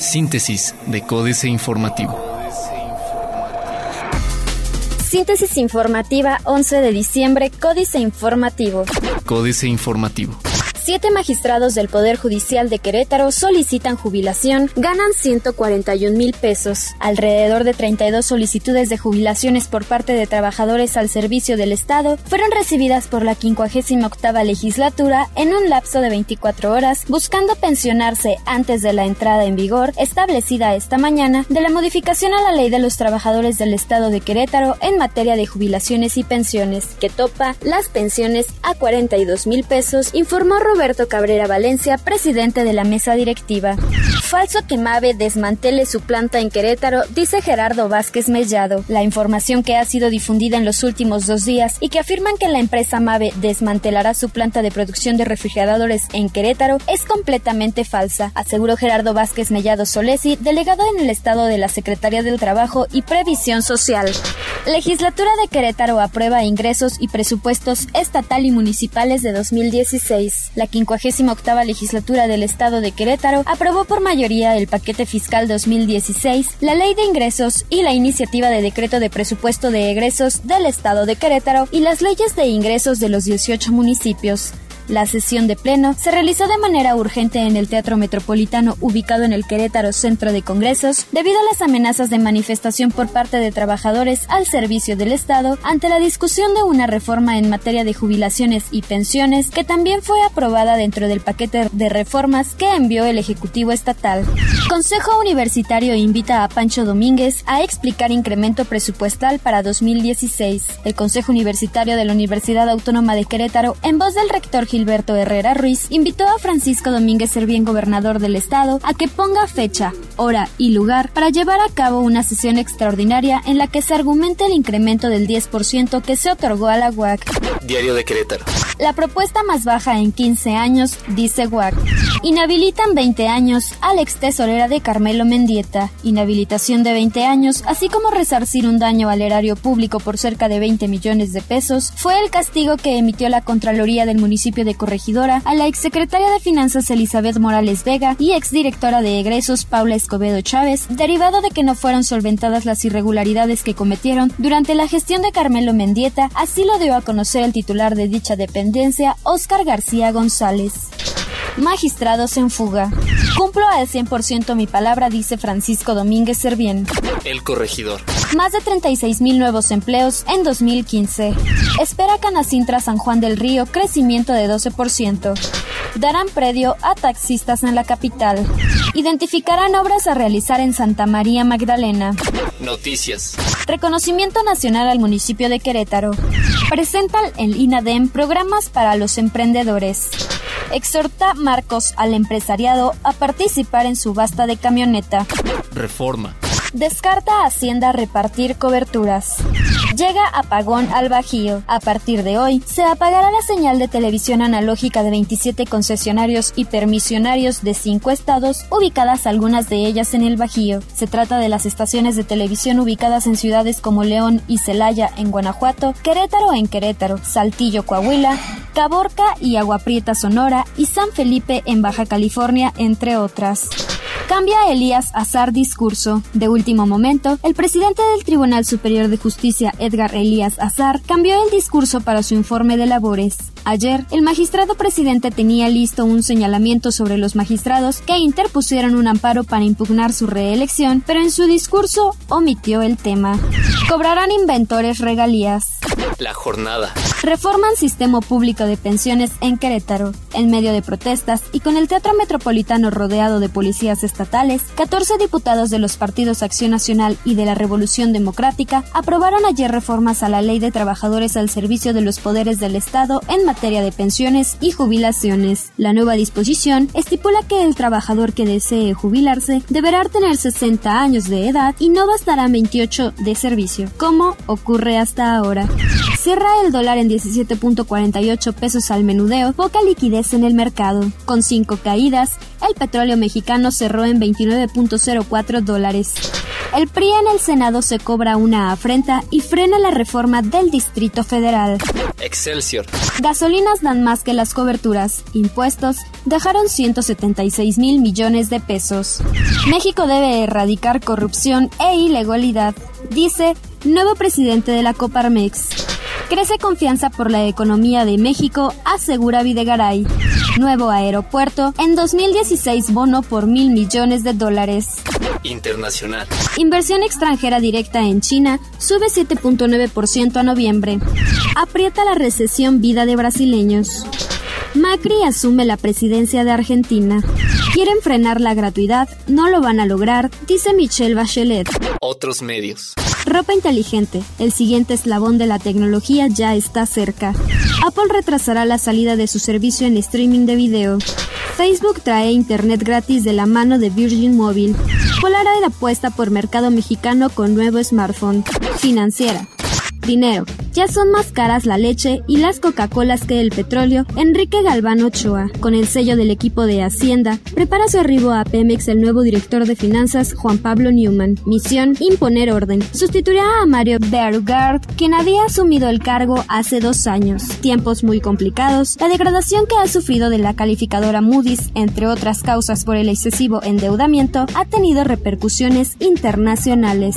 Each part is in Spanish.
Síntesis de Códice Informativo. Síntesis informativa 11 de diciembre, Códice Informativo. Códice Informativo. Siete magistrados del Poder Judicial de Querétaro solicitan jubilación, ganan 141 mil pesos. Alrededor de 32 solicitudes de jubilaciones por parte de trabajadores al servicio del Estado fueron recibidas por la 58 legislatura en un lapso de 24 horas, buscando pensionarse antes de la entrada en vigor, establecida esta mañana, de la modificación a la ley de los trabajadores del Estado de Querétaro en materia de jubilaciones y pensiones, que topa las pensiones a 42 mil pesos, informó Roberto Cabrera Valencia, presidente de la mesa directiva. Falso que Mave desmantele su planta en Querétaro, dice Gerardo Vázquez Mellado. La información que ha sido difundida en los últimos dos días y que afirman que la empresa Mave desmantelará su planta de producción de refrigeradores en Querétaro es completamente falsa, aseguró Gerardo Vázquez Mellado Solesi, delegado en el estado de la Secretaría del Trabajo y Previsión Social. Legislatura de Querétaro aprueba ingresos y presupuestos estatal y municipales de 2016. La 58 legislatura del Estado de Querétaro aprobó por mayoría el paquete fiscal 2016, la ley de ingresos y la iniciativa de decreto de presupuesto de egresos del Estado de Querétaro y las leyes de ingresos de los 18 municipios. La sesión de pleno se realizó de manera urgente en el Teatro Metropolitano ubicado en el Querétaro Centro de Congresos debido a las amenazas de manifestación por parte de trabajadores al servicio del Estado ante la discusión de una reforma en materia de jubilaciones y pensiones que también fue aprobada dentro del paquete de reformas que envió el Ejecutivo Estatal. Consejo Universitario invita a Pancho Domínguez a explicar incremento presupuestal para 2016. El Consejo Universitario de la Universidad Autónoma de Querétaro, en voz del rector Gilberto Herrera Ruiz, invitó a Francisco Domínguez Servién, gobernador del estado, a que ponga fecha, hora y lugar para llevar a cabo una sesión extraordinaria en la que se argumente el incremento del 10% que se otorgó a la UAC. Diario de Querétaro. La propuesta más baja en 15 años, dice UAC. Inhabilitan 20 años al ex tesorera de Carmelo Mendieta. Inhabilitación de 20 años, así como resarcir un daño al erario público por cerca de 20 millones de pesos, fue el castigo que emitió la Contraloría del municipio de Corregidora a la exsecretaria de Finanzas Elizabeth Morales Vega y exdirectora de egresos Paula Escobedo Chávez, derivado de que no fueron solventadas las irregularidades que cometieron durante la gestión de Carmelo Mendieta, así lo dio a conocer el titular de dicha dependencia, Óscar García González. Magistrados en fuga. Cumplo al 100% mi palabra, dice Francisco Domínguez Servién. El corregidor. Más de 36 mil nuevos empleos en 2015. Espera Canacintra San Juan del Río crecimiento de 12%. Darán predio a taxistas en la capital. Identificarán obras a realizar en Santa María Magdalena. Noticias. Reconocimiento nacional al municipio de Querétaro. Presenta el INADEM programas para los emprendedores exhorta Marcos al empresariado a participar en subasta de camioneta. Reforma. Descarta Hacienda repartir coberturas. Llega apagón al Bajío. A partir de hoy, se apagará la señal de televisión analógica de 27 concesionarios y permisionarios de 5 estados, ubicadas algunas de ellas en el Bajío. Se trata de las estaciones de televisión ubicadas en ciudades como León y Celaya en Guanajuato, Querétaro en Querétaro, Saltillo, Coahuila, Caborca y Agua Prieta, Sonora y San Felipe en Baja California, entre otras. Cambia Elías Azar discurso. De último momento, el presidente del Tribunal Superior de Justicia, Edgar Elías Azar, cambió el discurso para su informe de labores. Ayer, el magistrado presidente tenía listo un señalamiento sobre los magistrados que interpusieron un amparo para impugnar su reelección, pero en su discurso omitió el tema. Cobrarán inventores regalías. La jornada. Reforman sistema público de pensiones en Querétaro. En medio de protestas y con el Teatro Metropolitano rodeado de policías estatales, 14 diputados de los partidos Acción Nacional y de la Revolución Democrática aprobaron ayer reformas a la Ley de Trabajadores al servicio de los poderes del Estado en materia de pensiones y jubilaciones. La nueva disposición estipula que el trabajador que desee jubilarse deberá tener 60 años de edad y no bastará 28 de servicio, como ocurre hasta ahora. Cierra el dólar en 17.48 pesos al menudeo, poca liquidez en el mercado. Con cinco caídas, el petróleo mexicano cerró en 29.04 dólares. El PRI en el Senado se cobra una afrenta y frena la reforma del Distrito Federal. Excelsior. Gasolinas dan más que las coberturas. Impuestos dejaron 176 mil millones de pesos. México debe erradicar corrupción e ilegalidad, dice nuevo presidente de la Coparmex. Crece confianza por la economía de México, asegura Videgaray. Nuevo aeropuerto, en 2016 bono por mil millones de dólares. Internacional. Inversión extranjera directa en China sube 7.9% a noviembre. Aprieta la recesión vida de brasileños. Macri asume la presidencia de Argentina. Quieren frenar la gratuidad, no lo van a lograr, dice Michelle Bachelet. Otros medios. Ropa inteligente. El siguiente eslabón de la tecnología ya está cerca. Apple retrasará la salida de su servicio en streaming de video. Facebook trae internet gratis de la mano de Virgin Mobile. Polaroid apuesta por mercado mexicano con nuevo smartphone. Financiera. Dinero. Ya son más caras la leche y las Coca-Colas que el petróleo. Enrique Galván Ochoa, con el sello del equipo de Hacienda, prepara su arribo a Pemex el nuevo director de finanzas Juan Pablo Newman. Misión: imponer orden. Sustituirá a Mario Bergard, quien había asumido el cargo hace dos años. Tiempos muy complicados. La degradación que ha sufrido de la calificadora Moody's, entre otras causas por el excesivo endeudamiento, ha tenido repercusiones internacionales.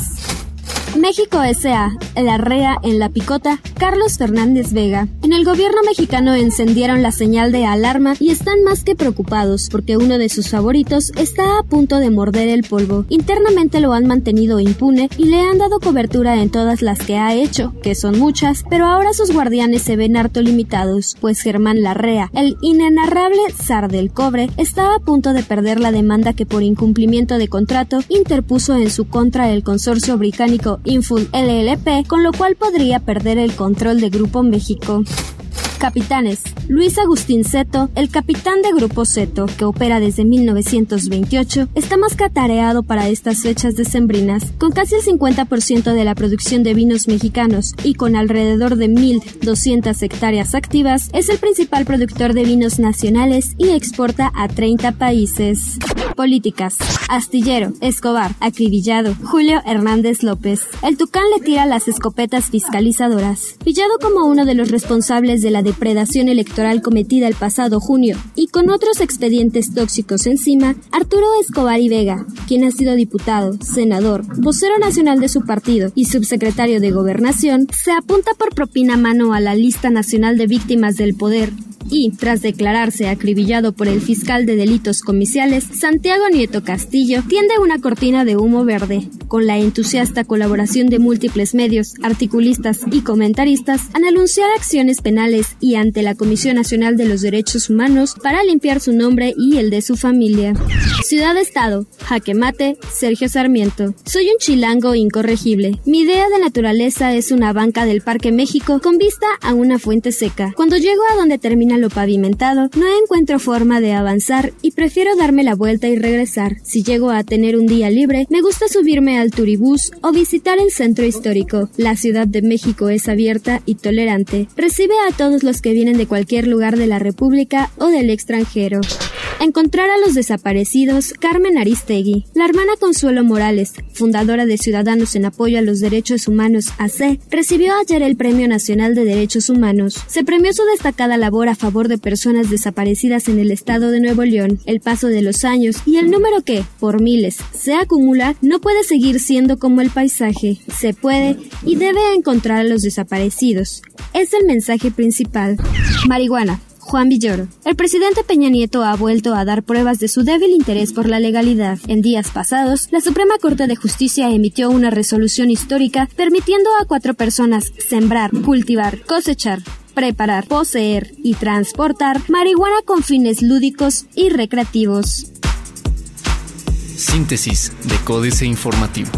México S.A. La REA en la picota, Carlos Fernández Vega. En el gobierno mexicano encendieron la señal de alarma y están más que preocupados porque uno de sus favoritos está a punto de morder el polvo. Internamente lo han mantenido impune y le han dado cobertura en todas las que ha hecho, que son muchas, pero ahora sus guardianes se ven harto limitados, pues Germán Larrea, el inenarrable zar del cobre, está a punto de perder la demanda que por incumplimiento de contrato interpuso en su contra el consorcio británico Inful LLP, con lo cual podría perder el control de Grupo México. Capitanes. Luis Agustín Seto, el capitán de Grupo Seto, que opera desde 1928, está más catareado para estas fechas decembrinas. Con casi el 50% de la producción de vinos mexicanos y con alrededor de 1.200 hectáreas activas, es el principal productor de vinos nacionales y exporta a 30 países. Políticas. Astillero, Escobar, acribillado. Julio Hernández López. El Tucán le tira las escopetas fiscalizadoras. Pillado como uno de los responsables de la depredación electoral cometida el pasado junio y con otros expedientes tóxicos encima, Arturo Escobar y Vega, quien ha sido diputado, senador, vocero nacional de su partido y subsecretario de Gobernación, se apunta por propina mano a la lista nacional de víctimas del poder y, tras declararse acribillado por el fiscal de delitos comiciales, Santiago Nieto Castillo tiende una cortina de humo verde. Con la entusiasta colaboración de múltiples medios, articulistas y comentaristas, han anunciar acciones penales y ante la Comisión Nacional de los Derechos Humanos para limpiar su nombre y el de su familia. Ciudad-Estado, Jaque Mate, Sergio Sarmiento. Soy un chilango incorregible. Mi idea de naturaleza es una banca del Parque México con vista a una fuente seca. Cuando llego a donde termina lo pavimentado, no encuentro forma de avanzar y prefiero darme la vuelta y regresar. Si llego a tener un día libre, me gusta subirme al turibús o visitar el centro histórico. La Ciudad de México es abierta y tolerante. Recibe a todos los que vienen de cualquier lugar de la República o del extranjero. Encontrar a los desaparecidos, Carmen Aristegui. La hermana Consuelo Morales, fundadora de Ciudadanos en Apoyo a los Derechos Humanos AC, recibió ayer el Premio Nacional de Derechos Humanos. Se premió su destacada labor a favor de personas desaparecidas en el estado de Nuevo León. El paso de los años y el número que, por miles, se acumula, no puede seguir siendo como el paisaje. Se puede y debe encontrar a los desaparecidos. Es el mensaje principal. Marihuana. Juan Villoro. El presidente Peña Nieto ha vuelto a dar pruebas de su débil interés por la legalidad. En días pasados, la Suprema Corte de Justicia emitió una resolución histórica permitiendo a cuatro personas sembrar, cultivar, cosechar, preparar, poseer y transportar marihuana con fines lúdicos y recreativos. Síntesis de Códice Informativo.